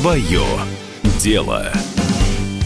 Свое дело.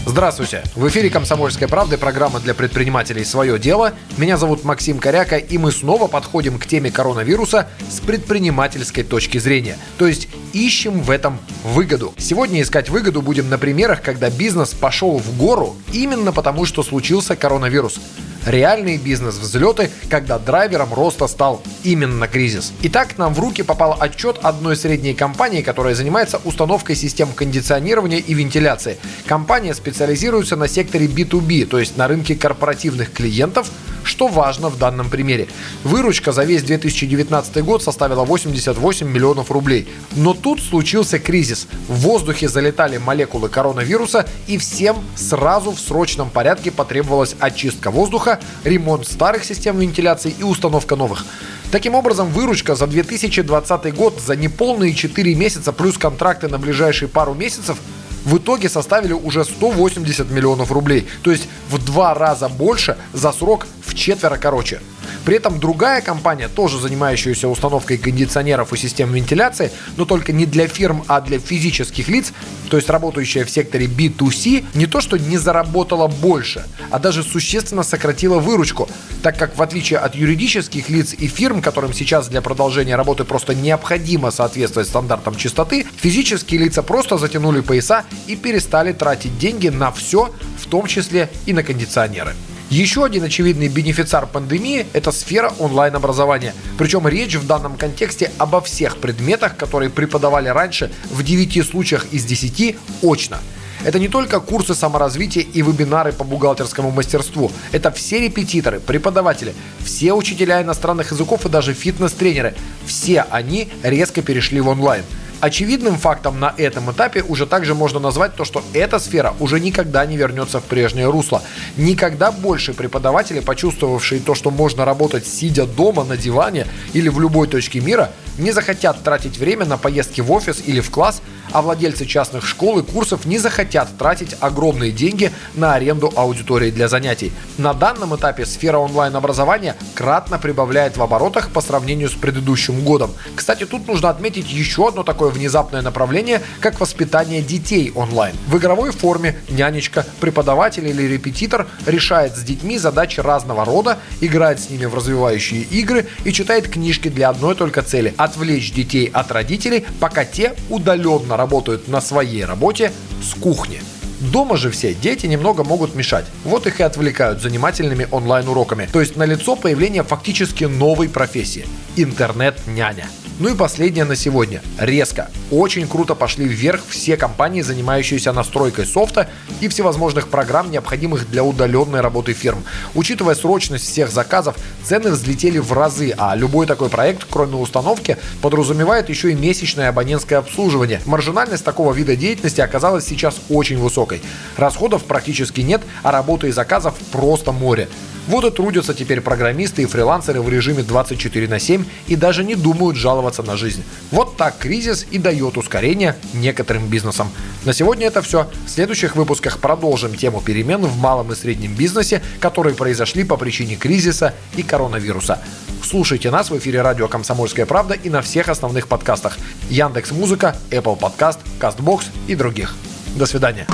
Здравствуйте! В эфире «Комсомольская правда» программа для предпринимателей «Свое дело». Меня зовут Максим Коряка, и мы снова подходим к теме коронавируса с предпринимательской точки зрения. То есть ищем в этом выгоду. Сегодня искать выгоду будем на примерах, когда бизнес пошел в гору именно потому, что случился коронавирус реальные бизнес-взлеты, когда драйвером роста стал именно кризис. Итак, нам в руки попал отчет одной средней компании, которая занимается установкой систем кондиционирования и вентиляции. Компания специализируется на секторе B2B, то есть на рынке корпоративных клиентов, что важно в данном примере. Выручка за весь 2019 год составила 88 миллионов рублей. Но тут случился кризис. В воздухе залетали молекулы коронавируса и всем сразу в срочном порядке потребовалась очистка воздуха, ремонт старых систем вентиляции и установка новых. Таким образом, выручка за 2020 год за неполные 4 месяца плюс контракты на ближайшие пару месяцев в итоге составили уже 180 миллионов рублей, то есть в два раза больше за срок в четверо короче. При этом другая компания, тоже занимающаяся установкой кондиционеров и систем вентиляции, но только не для фирм, а для физических лиц, то есть работающая в секторе B2C, не то что не заработала больше, а даже существенно сократила выручку, так как в отличие от юридических лиц и фирм, которым сейчас для продолжения работы просто необходимо соответствовать стандартам чистоты, физические лица просто затянули пояса и перестали тратить деньги на все, в том числе и на кондиционеры. Еще один очевидный бенефициар пандемии – это сфера онлайн-образования. Причем речь в данном контексте обо всех предметах, которые преподавали раньше в 9 случаях из 10 очно. Это не только курсы саморазвития и вебинары по бухгалтерскому мастерству. Это все репетиторы, преподаватели, все учителя иностранных языков и даже фитнес-тренеры. Все они резко перешли в онлайн – Очевидным фактом на этом этапе уже также можно назвать то, что эта сфера уже никогда не вернется в прежнее русло. Никогда больше преподаватели, почувствовавшие то, что можно работать сидя дома на диване или в любой точке мира, не захотят тратить время на поездки в офис или в класс, а владельцы частных школ и курсов не захотят тратить огромные деньги на аренду аудитории для занятий. На данном этапе сфера онлайн-образования кратно прибавляет в оборотах по сравнению с предыдущим годом. Кстати, тут нужно отметить еще одно такое внезапное направление, как воспитание детей онлайн. В игровой форме нянечка, преподаватель или репетитор решает с детьми задачи разного рода, играет с ними в развивающие игры и читает книжки для одной только цели – отвлечь детей от родителей, пока те удаленно работают на своей работе с кухни. Дома же все дети немного могут мешать. Вот их и отвлекают занимательными онлайн-уроками. То есть налицо появление фактически новой профессии – интернет-няня. Ну и последнее на сегодня. Резко. Очень круто пошли вверх все компании, занимающиеся настройкой софта и всевозможных программ, необходимых для удаленной работы фирм. Учитывая срочность всех заказов, цены взлетели в разы, а любой такой проект, кроме установки, подразумевает еще и месячное абонентское обслуживание. Маржинальность такого вида деятельности оказалась сейчас очень высокой. Расходов практически нет, а работы и заказов просто море. Вот и трудятся теперь программисты и фрилансеры в режиме 24 на 7 и даже не думают жаловаться на жизнь. Вот так кризис и дает ускорение некоторым бизнесам. На сегодня это все. В следующих выпусках продолжим тему перемен в малом и среднем бизнесе, которые произошли по причине кризиса и коронавируса. Слушайте нас в эфире радио «Комсомольская правда» и на всех основных подкастах. Яндекс Музыка, Apple Podcast, CastBox и других. До свидания.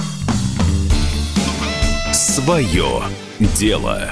Свое дело.